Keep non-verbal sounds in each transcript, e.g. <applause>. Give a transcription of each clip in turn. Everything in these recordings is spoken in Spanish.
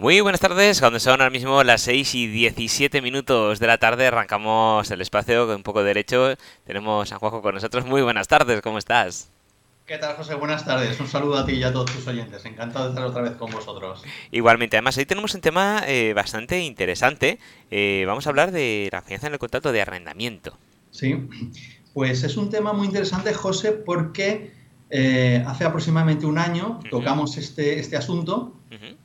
Muy buenas tardes, cuando son ahora mismo las 6 y 17 minutos de la tarde, arrancamos el espacio con un poco de derecho. Tenemos a Juanjo con nosotros. Muy buenas tardes, ¿cómo estás? ¿Qué tal, José? Buenas tardes. Un saludo a ti y a todos tus oyentes. Encantado de estar otra vez con vosotros. Igualmente, además, hoy tenemos un tema eh, bastante interesante. Eh, vamos a hablar de la fianza en el contrato de arrendamiento. Sí, pues es un tema muy interesante, José, porque eh, hace aproximadamente un año tocamos este, este asunto,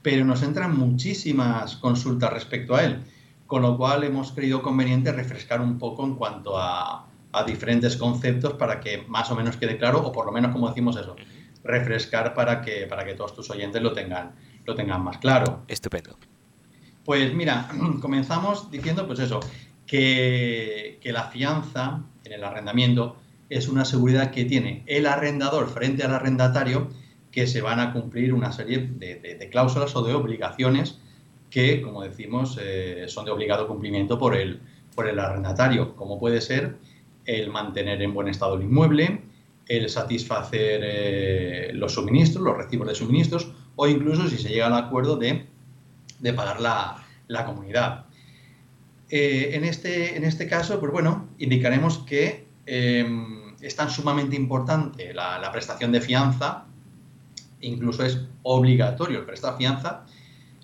pero nos entran muchísimas consultas respecto a él, con lo cual hemos creído conveniente refrescar un poco en cuanto a, diferentes conceptos para que más o menos quede claro, o por lo menos, como decimos eso, refrescar para que, para que todos tus oyentes lo tengan, lo tengan más claro. Estupendo. Pues mira, <clears throat> comenzamos diciendo pues eso, que, que la fianza en el arrendamiento es una seguridad que tiene el arrendador frente al arrendatario que se van a cumplir una serie de, cláusulas o de obligaciones que, como decimos, eh, son de obligado cumplimiento por el, por el arrendatario, como puede ser el mantener en buen estado el inmueble, el satisfacer eh, los suministros, los recibos de suministros, o incluso si se llega al acuerdo de, pagar la, comunidad. Eh, en, este, en este caso, pues bueno, indicaremos que Em, es tan sumamente importante la, prestación de fianza, incluso es obligatorio el prestar fianza,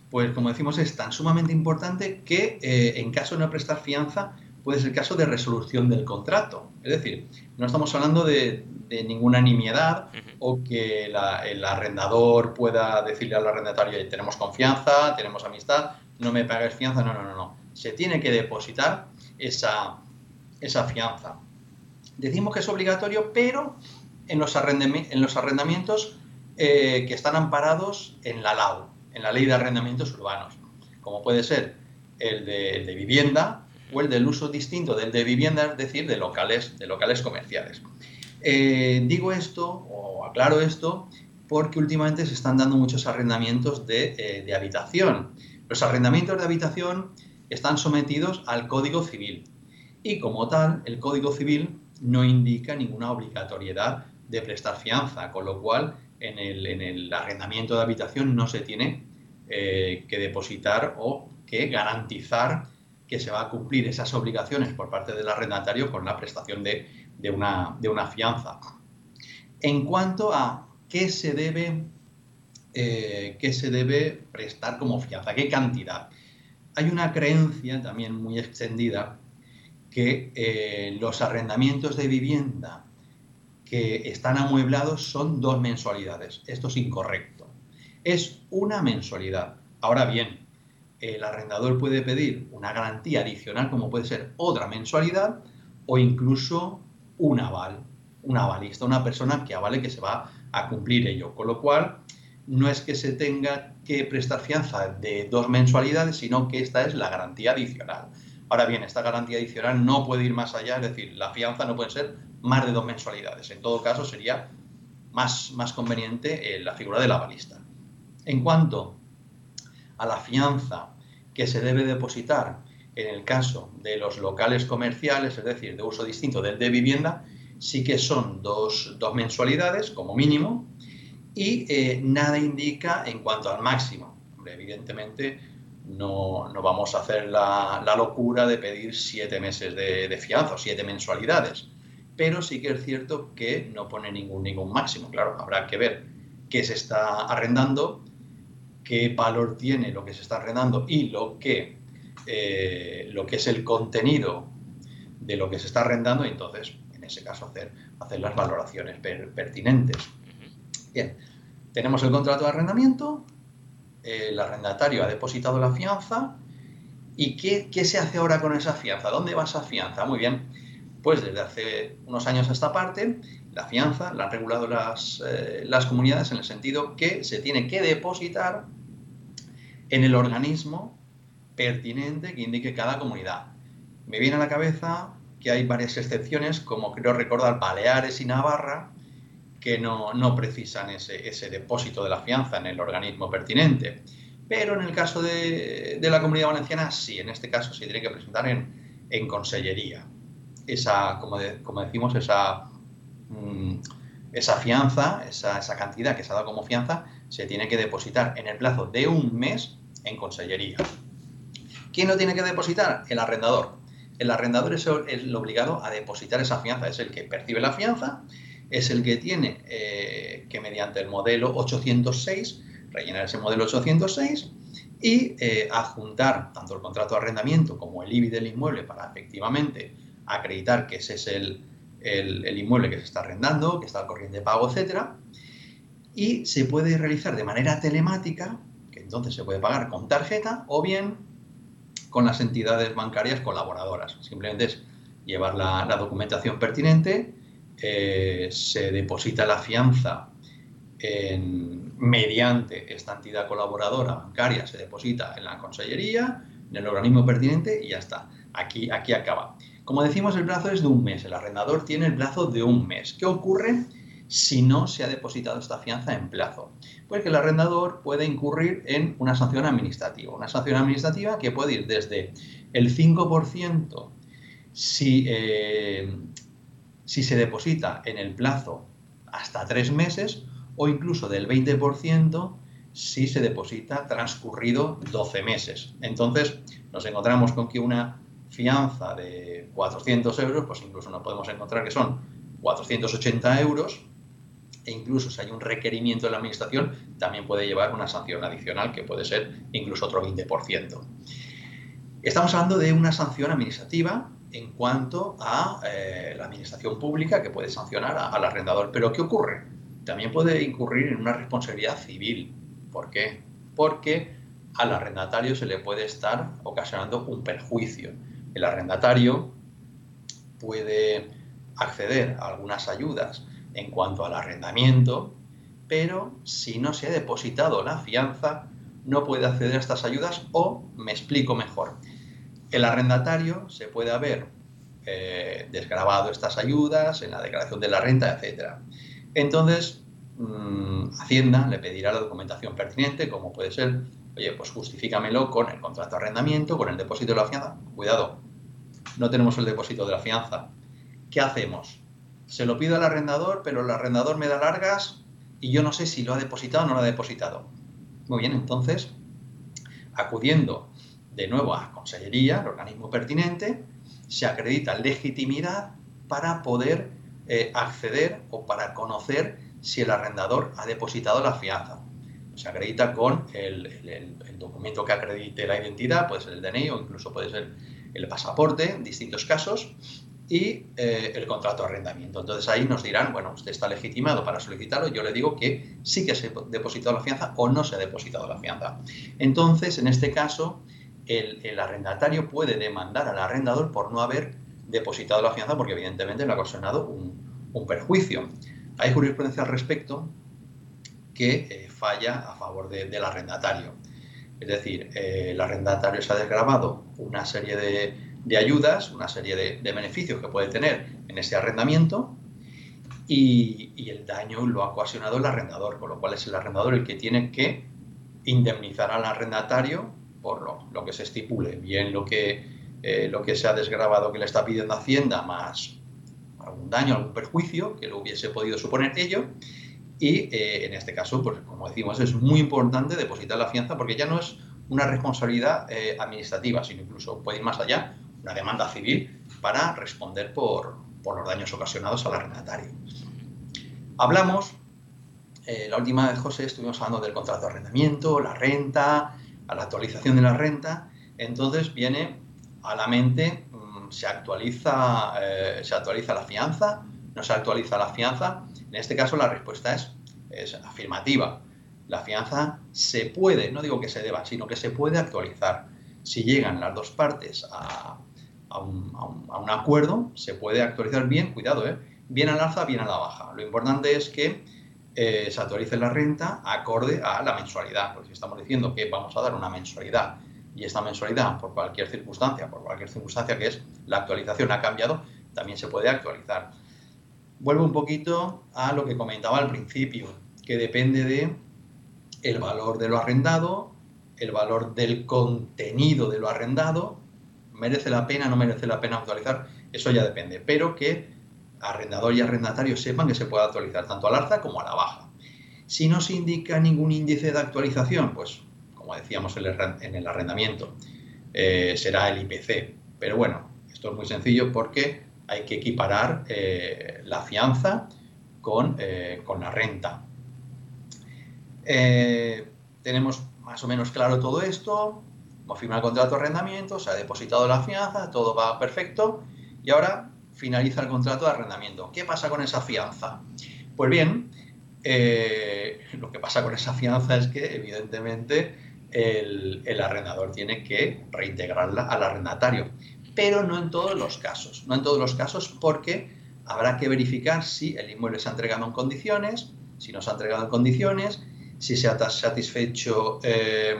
pues como decimos es tan sumamente importante que eh, en caso de no prestar fianza puede ser caso de resolución del contrato. Es decir, no estamos hablando de, ninguna nimiedad o que el arrendador pueda decirle al arrendatario tenemos confianza, tenemos amistad, no me pagues fianza, no, no, no, no. Se tiene que depositar esa, esa fianza. Decimos que es obligatorio, pero en los, en los arrendamientos eh, que están amparados en la LAU, en la Ley de Arrendamientos Urbanos, como puede ser el de, vivienda o el del uso distinto del de vivienda, es decir, de locales, de locales comerciales. Eh, digo esto o aclaro esto porque últimamente se están dando muchos arrendamientos de, eh, de habitación. Los arrendamientos de habitación están sometidos al Código Civil y como tal el Código Civil no indica ninguna obligatoriedad de prestar fianza, con lo cual en el, arrendamiento de habitación no se tiene eh, que depositar o que garantizar que se va a cumplir esas obligaciones por parte del arrendatario con la prestación de, una, de una, fianza. En cuanto a qué se debe, eh, qué se debe prestar como fianza, qué cantidad, hay una creencia también muy extendida que eh, los arrendamientos de vivienda que están amueblados son dos mensualidades. Esto es incorrecto. Es una mensualidad. Ahora bien, el arrendador puede pedir una garantía adicional como puede ser otra mensualidad o incluso un aval, un avalista, una persona que avale que se va a cumplir ello. Con lo cual, no es que se tenga que prestar fianza de dos mensualidades, sino que esta es la garantía adicional. Ahora bien, esta garantía adicional no puede ir más allá, es decir, la fianza no puede ser más de dos mensualidades. En todo caso, sería más, más conveniente eh, la figura de la balista. En cuanto a la fianza que se debe depositar en el caso de los locales comerciales, es decir, de uso distinto del de vivienda, sí que son dos, mensualidades como mínimo y eh, nada indica en cuanto al máximo. evidentemente, no, vamos a hacer la, locura de pedir siete meses de, fianza o siete mensualidades. Pero sí que es cierto que no pone ningún, ningún máximo. Claro, habrá que ver qué se está arrendando, qué valor tiene lo que se está arrendando y lo que, eh, lo que es el contenido de lo que se está arrendando y entonces, en ese caso, hacer, hacer las valoraciones pertinentes. Bien, tenemos el contrato de arrendamiento, el arrendatario ha depositado la fianza y ¿qué, se hace ahora con esa fianza? ¿Dónde va esa fianza? Muy bien, pues desde hace unos años a esta parte, la fianza la han regulado las, eh, las comunidades en el sentido que se tiene que depositar en el organismo pertinente que indique cada comunidad. Me viene a la cabeza que hay varias excepciones, como creo recordar Baleares y Navarra, que no, precisan ese, depósito de la fianza en el organismo pertinente. Pero en el caso de, la comunidad valenciana, sí, en este caso se tiene que presentar en, en consellería. Esa, como, decimos, esa, mm, esa fianza, esa, esa, cantidad que se ha dado como fianza, se tiene que depositar en el plazo de un mes en consellería. ¿Quién lo tiene que depositar? El arrendador. El arrendador es el obligado a depositar esa fianza, es el que percibe la fianza, es el que tiene eh, que mediante el modelo 806 rellenar ese modelo 806 y eh, adjuntar tanto el contrato de arrendamiento como el IBI del inmueble para efectivamente acreditar que ese es el, el, inmueble que se está arrendando, que está al corriente de pago, etcétera. Y se puede realizar de manera telemática, que entonces se puede pagar con tarjeta o bien con las entidades bancarias colaboradoras. Simplemente es llevar la, documentación pertinente, eh, se deposita la fianza mediante esta entidad colaboradora bancaria, se deposita en la consellería, en el organismo pertinente y ya está. Aquí, aquí acaba. Como decimos, el plazo es de un mes. El arrendador tiene el plazo de un mes. ¿Qué ocurre si no se ha depositado esta fianza en plazo? Pues que el arrendador puede incurrir en una sanción administrativa. Una sanción administrativa que puede ir desde el 5% si, eh, si se deposita en el plazo hasta tres meses o incluso del 20% si se deposita transcurrido 12 meses. Entonces nos encontramos con que una fianza de 400 euros, pues incluso nos podemos encontrar que son 480 euros e incluso si hay un requerimiento de la administración también puede llevar una sanción adicional que puede ser incluso otro 20%. Estamos hablando de una sanción administrativa en cuanto a eh, la administración pública que puede sancionar al arrendador. Pero ¿qué ocurre? También puede incurrir en una responsabilidad civil. ¿Por qué? Porque al arrendatario se le puede estar ocasionando un perjuicio el arrendatario puede acceder a algunas ayudas en cuanto al arrendamiento, pero si no se ha depositado la fianza, no puede acceder a estas ayudas o, me explico mejor, el arrendatario se puede haber eh, desgrabado estas ayudas en la declaración de la renta, etc. Entonces, mm, Hacienda le pedirá la documentación pertinente, como puede ser oye, pues justifícamelo con el contrato de arrendamiento, con el depósito de la fianza. Cuidado, no tenemos el depósito de la fianza. ¿Qué hacemos? Se lo pido al arrendador, pero el arrendador me da largas y yo no sé si lo ha depositado o no lo ha depositado. Muy bien, entonces, acudiendo de nuevo a Consellería, el organismo pertinente, se acredita legitimidad para poder eh, acceder o para conocer si el arrendador ha depositado la fianza se acredita con el, documento que acredite la identidad, puede ser el DNI o incluso puede ser el pasaporte, en distintos casos, y eh, el contrato de arrendamiento. Entonces ahí nos dirán, bueno, usted está legitimado para solicitarlo, yo le digo que sí que se ha depositado la fianza o no se ha depositado la fianza. Entonces, en este caso, el, arrendatario puede demandar al arrendador por no haber depositado la fianza porque evidentemente le ha ocasionado un, un perjuicio. Hay jurisprudencia al respecto que eh, falla a favor del arrendatario. Es decir, eh, el arrendatario se ha desgrabado una serie de, ayudas, una serie de, beneficios que puede tener en ese arrendamiento y, el daño lo ha ocasionado el arrendador, con lo cual es el arrendador el que tiene que indemnizar al arrendatario por lo, que se estipule, bien lo que, eh, lo que se ha desgrabado que le está pidiendo Hacienda, más algún daño, algún perjuicio que lo hubiese podido suponer ello, y eh, en este caso, pues como decimos, es muy importante depositar la fianza porque ya no es una responsabilidad eh, administrativa, sino incluso puede ir más allá, una demanda civil para responder por, los daños ocasionados al arrendatario. Hablamos, eh, la última vez, José, estuvimos hablando del contrato de arrendamiento, la renta, a la actualización de la renta, entonces viene a la mente, se, actualiza, se actualiza la fianza, no se actualiza la fianza, en este caso la respuesta es, afirmativa. La fianza se puede, no digo que se deba, sino que se puede actualizar. Si llegan las dos partes a, un, acuerdo, se puede actualizar bien, cuidado, ¿eh? bien al alza, bien a la baja. Lo importante es que eh, se actualice la renta acorde a la mensualidad, porque si estamos diciendo que vamos a dar una mensualidad y esta mensualidad, por cualquier circunstancia, por cualquier circunstancia que es la actualización ha cambiado, también se puede actualizar vuelvo un poquito a lo que comentaba al principio, que depende de el valor de lo arrendado, el valor del contenido de lo arrendado, merece la pena, no merece la pena actualizar, eso ya depende, pero que arrendador y arrendatario sepan que se puede actualizar tanto al alza como a la baja. Si no se indica ningún índice de actualización, pues como decíamos en el arrendamiento, eh, será el IPC. Pero bueno, esto es muy sencillo porque hay que equiparar eh, la fianza con, con la renta. tenemos más o menos claro todo esto, hemos firmado el contrato de arrendamiento, se ha depositado la fianza, todo va perfecto y ahora finaliza el contrato de arrendamiento. ¿Qué pasa con esa fianza? Pues bien, eh, lo que pasa con esa fianza es que evidentemente el, arrendador tiene que reintegrarla al arrendatario, pero no en todos los casos, no en todos los casos porque habrá que verificar si el inmueble se ha entregado en condiciones, si no se ha entregado en condiciones, si se ha satisfecho eh,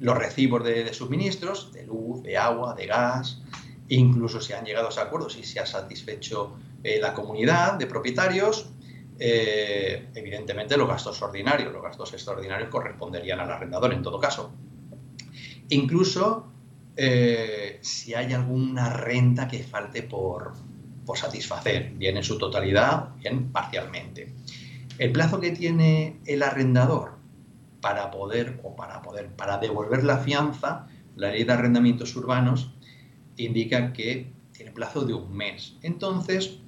los recibos de, suministros, de luz, de agua, de gas, incluso si han llegado a acuerdos y se ha satisfecho eh, la comunidad de propietarios, eh, evidentemente los gastos ordinarios, los gastos extraordinarios corresponderían al arrendador en todo caso. Incluso si hay alguna renta que falte por, por satisfacer, bien en su totalidad, bien parcialmente. El plazo que tiene el arrendador para poder o para poder para devolver la fianza, la ley de arrendamientos urbanos indica que tiene plazo de un mes. Entonces,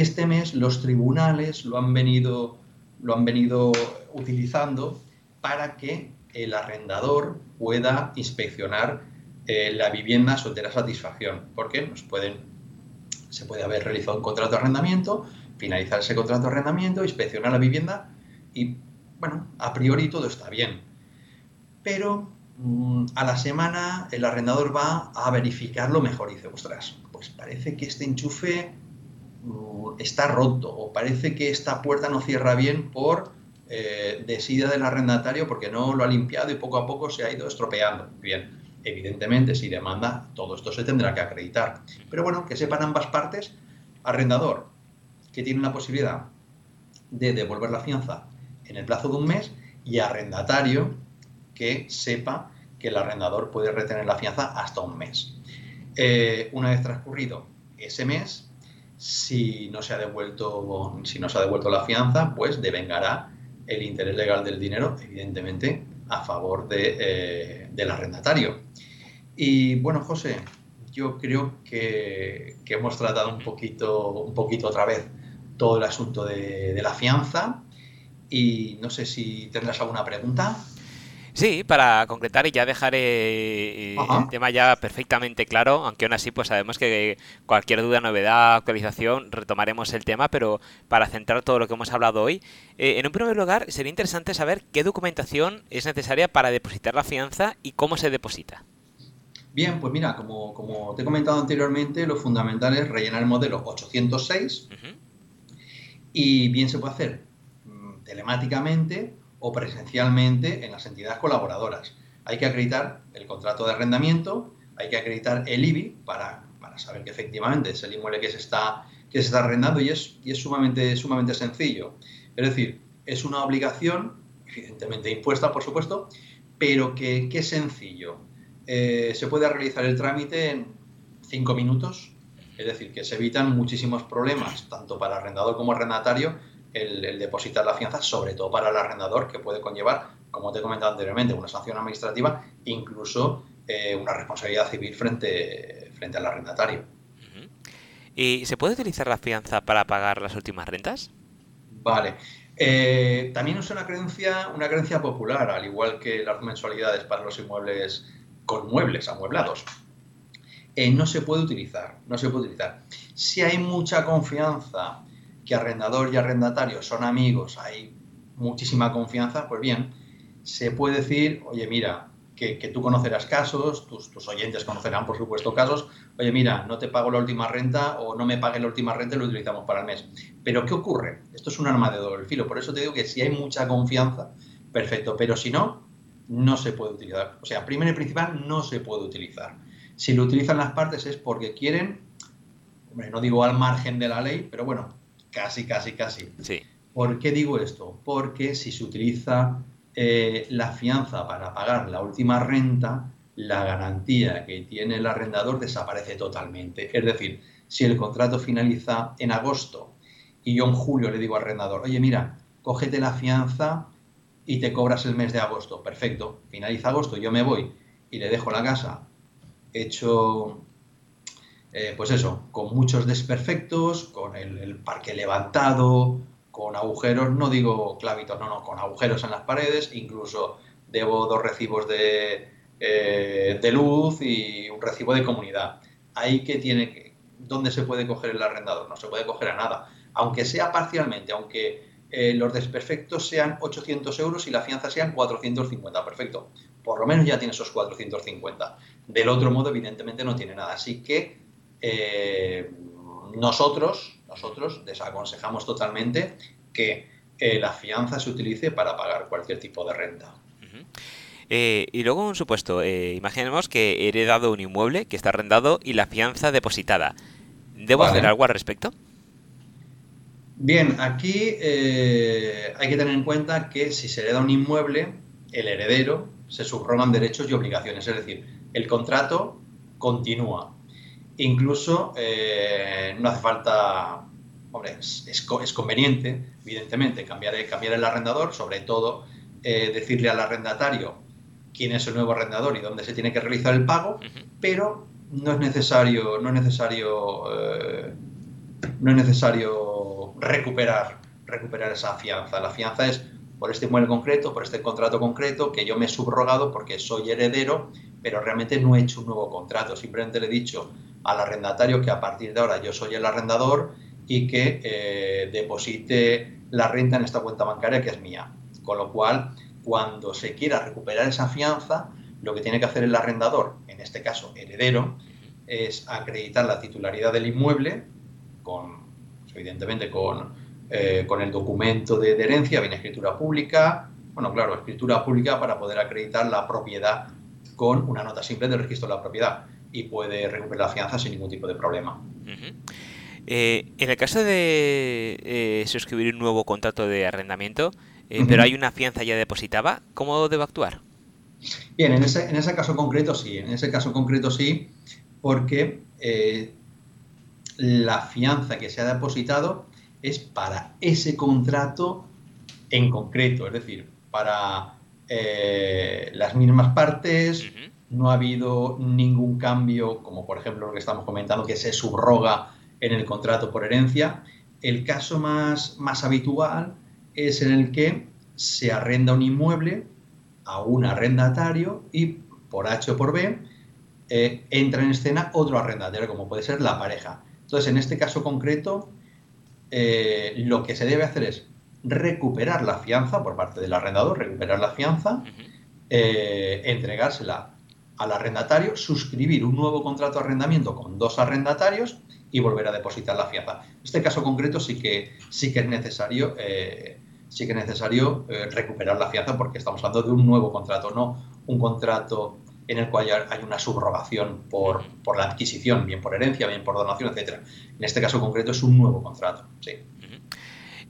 este mes los tribunales lo han venido lo han venido utilizando para que el arrendador pueda inspeccionar eh, la vivienda soltera satisfacción, porque se puede haber realizado un contrato de arrendamiento, finalizar ese contrato de arrendamiento, inspeccionar la vivienda y, bueno, a priori todo está bien. Pero mm, a la semana el arrendador va a verificarlo mejor y dice, ostras, pues parece que este enchufe está roto o parece que esta puerta no cierra bien por eh, desida del arrendatario porque no lo ha limpiado y poco a poco se ha ido estropeando. Bien, evidentemente si demanda, todo esto se tendrá que acreditar. Pero bueno, que sepan ambas partes, arrendador, que tiene la posibilidad de devolver la fianza en el plazo de un mes y arrendatario que sepa que el arrendador puede retener la fianza hasta un mes. Eh, una vez transcurrido ese mes, si no se ha devuelto, si no se ha devuelto la fianza, pues devengará el interés legal del dinero, evidentemente, a favor de, eh, del arrendatario. Y bueno, José, yo creo que, que, hemos tratado un poquito, un poquito otra vez todo el asunto de, la fianza. Y no sé si tendrás alguna pregunta. Sí, para concretar y ya dejar eh, el tema ya perfectamente claro, aunque aún así pues sabemos que cualquier duda, novedad, actualización, retomaremos el tema, pero para centrar todo lo que hemos hablado hoy, eh, en un primer lugar sería interesante saber qué documentación es necesaria para depositar la fianza y cómo se deposita. Bien, pues mira, como, como te he comentado anteriormente, lo fundamental es rellenar el modelo 806 y bien se puede hacer mm, telemáticamente o presencialmente en las entidades colaboradoras. Hay que acreditar el contrato de arrendamiento, hay que acreditar el IBI para, saber que efectivamente es el inmueble que se está, que se está arrendando y es, y es sumamente, sumamente sencillo. Es decir, es una obligación, evidentemente impuesta, por supuesto, pero que, es sencillo. Eh, se puede realizar el trámite en cinco minutos, es decir, que se evitan muchísimos problemas, tanto para arrendador como arrendatario, el, depositar la fianza, sobre todo para el arrendador, que puede conllevar, como te he comentado anteriormente, una sanción administrativa, incluso eh, una responsabilidad civil frente, frente al arrendatario. ¿Y se puede utilizar la fianza para pagar las últimas rentas? Vale. Eh, también es una creencia, una creencia popular, al igual que las mensualidades para los inmuebles con muebles amueblados. Eh, no se puede utilizar, no se puede utilizar. Si hay mucha confianza que arrendador y arrendatario son amigos, hay muchísima confianza, pues bien, se puede decir, oye, mira, que, tú conocerás casos, tus, oyentes conocerán, por supuesto, casos, oye, mira, no te pago la última renta o no me pague la última renta y lo utilizamos para el mes. Pero, ¿qué ocurre? Esto es un arma de doble filo, por eso te digo que si hay mucha confianza, perfecto, pero si no, no se puede utilizar. O sea, primero y principal, no se puede utilizar. Si lo utilizan las partes es porque quieren, hombre, no digo al margen de la ley, pero bueno, casi, casi, casi. Sí. ¿Por qué digo esto? Porque si se utiliza eh, la fianza para pagar la última renta, la garantía que tiene el arrendador desaparece totalmente. Es decir, si el contrato finaliza en agosto y yo en julio le digo al arrendador, oye, mira, cógete la fianza y te cobras el mes de agosto. Perfecto. Finaliza agosto, yo me voy y le dejo la casa hecho, eh, pues eso, con muchos desperfectos, con el, parque levantado, con agujeros, no digo clavitos, no, no, con agujeros en las paredes, incluso debo dos recibos de, eh, de luz y un recibo de comunidad. Ahí que tiene que, ¿dónde se puede coger el arrendador? No se puede coger a nada, aunque sea parcialmente, aunque eh, los desperfectos sean 800 euros y la fianza sean 450, perfecto. Por lo menos ya tiene esos 450. Del otro modo, evidentemente, no tiene nada. Así que eh, nosotros, nosotros desaconsejamos totalmente que eh, la fianza se utilice para pagar cualquier tipo de renta. y luego un supuesto, imaginemos que he heredado un inmueble que está arrendado y la fianza depositada. ¿Debo hacer algo al respecto? Bien, aquí eh, hay que tener en cuenta que si se hereda un inmueble, el heredero se subrogan derechos y obligaciones, es decir, el contrato continúa. Incluso eh, no hace falta, hombre, es, conveniente, evidentemente, cambiar, cambiar, el arrendador, sobre todo eh, decirle al arrendatario quién es el nuevo arrendador y dónde se tiene que realizar el pago, pero no es necesario, no es necesario, no es necesario recuperar, recuperar esa fianza. La fianza es por este inmueble concreto, por este contrato concreto, que yo me he subrogado porque soy heredero, pero realmente no he hecho un nuevo contrato. Simplemente le he dicho al arrendatario que a partir de ahora yo soy el arrendador y que eh, deposite la renta en esta cuenta bancaria que es mía. Con lo cual, cuando se quiera recuperar esa fianza, lo que tiene que hacer el arrendador, en este caso heredero, es acreditar la titularidad del inmueble con evidentemente eh, con, el documento de, herencia, viene escritura pública, bueno, claro, escritura pública para poder acreditar la propiedad con una nota simple del registro de la propiedad y puede recuperar la fianza sin ningún tipo de problema. Eh, en el caso de eh, suscribir un nuevo contrato de arrendamiento, pero hay una fianza ya depositada, ¿cómo debo actuar? Bien, en ese, en ese caso concreto sí, en ese caso concreto sí, porque la fianza que se ha depositado es para ese contrato en concreto, es decir, para eh, las mismas partes, no ha habido ningún cambio, como por ejemplo lo que estamos comentando, que se subroga en el contrato por herencia. El caso más, más habitual es en el que se arrenda un inmueble a un arrendatario y por H o por B eh, entra en escena otro arrendatario, como puede ser la pareja. Entonces, en este caso concreto, eh, lo que se debe hacer es recuperar la fianza por parte del arrendador, recuperar la fianza, eh, entregársela al arrendatario, suscribir un nuevo contrato de arrendamiento con dos arrendatarios y volver a depositar la fianza. En este caso concreto sí que, sí que es necesario, eh, sí que es necesario recuperar la fianza porque estamos hablando de un nuevo contrato, no un contrato en el cual hay una subrogación por, la adquisición, bien por herencia, bien por donación, etcétera. En este caso concreto es un nuevo contrato, sí.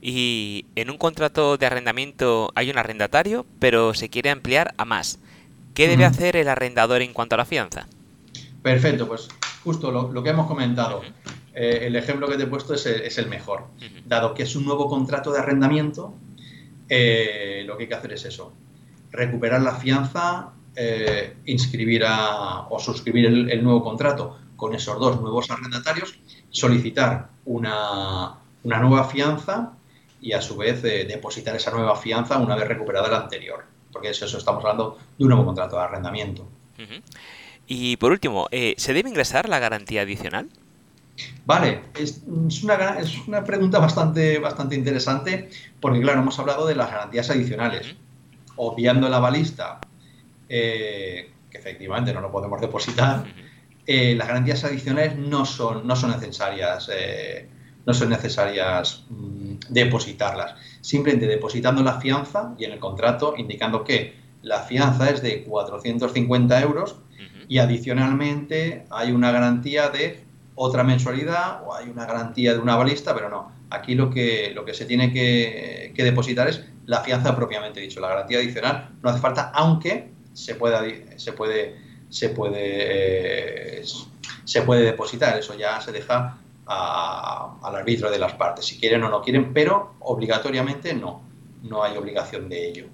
Y en un contrato de arrendamiento hay un arrendatario, pero se quiere ampliar a más. ¿Qué debe hacer el arrendador en cuanto a la fianza? Perfecto, pues justo lo, que hemos comentado. Eh, el ejemplo que te he puesto es, el mejor. Dado que es un nuevo contrato de arrendamiento, eh, lo que hay que hacer es eso. Recuperar la fianza eh, inscribir o suscribir el, nuevo contrato con esos dos nuevos arrendatarios, solicitar una, nueva fianza y a su vez eh, depositar esa nueva fianza una vez recuperada la anterior. Porque eso, estamos hablando de un nuevo contrato de arrendamiento. Y por último, eh, ¿se debe ingresar la garantía adicional? Vale, es, una, es una pregunta bastante, bastante interesante porque, claro, hemos hablado de las garantías adicionales. Obviando la balista eh, que efectivamente no lo podemos depositar, eh, las garantías adicionales no son, no son necesarias. Eh, no son necesarias mm, depositarlas. Simplemente depositando la fianza y en el contrato indicando que la fianza es de 450 euros y adicionalmente hay una garantía de otra mensualidad o hay una garantía de una balista, pero no. Aquí lo que, lo que se tiene que, que depositar es la fianza propiamente dicho. La garantía adicional no hace falta, aunque se puede, se puede, se puede, eh, se puede depositar. Eso ya se deja al arbitro de las partes, si quieren o no quieren, pero obligatoriamente no, no hay obligación de ello.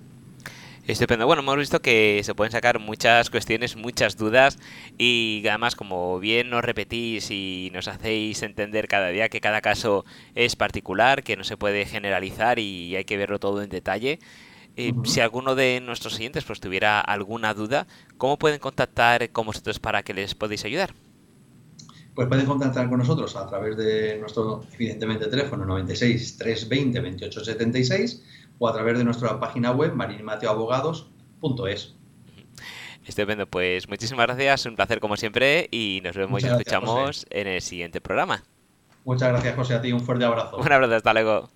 Estupendo. Bueno, hemos visto que se pueden sacar muchas cuestiones, muchas dudas y además como bien nos repetís y nos hacéis entender cada día que cada caso es particular, que no se puede generalizar y hay que verlo todo en detalle. Eh, si alguno de nuestros siguientes pues tuviera alguna duda, ¿cómo pueden contactar con vosotros para que les podéis ayudar? Pues pueden contactar con nosotros a través de nuestro, evidentemente, teléfono 96 320 28 76 o a través de nuestra página web marinmateoabogados.es. Estupendo, pues muchísimas gracias, un placer como siempre y nos vemos y escuchamos en el siguiente programa. Muchas gracias, José, a ti, un fuerte abrazo. Un abrazo, hasta luego.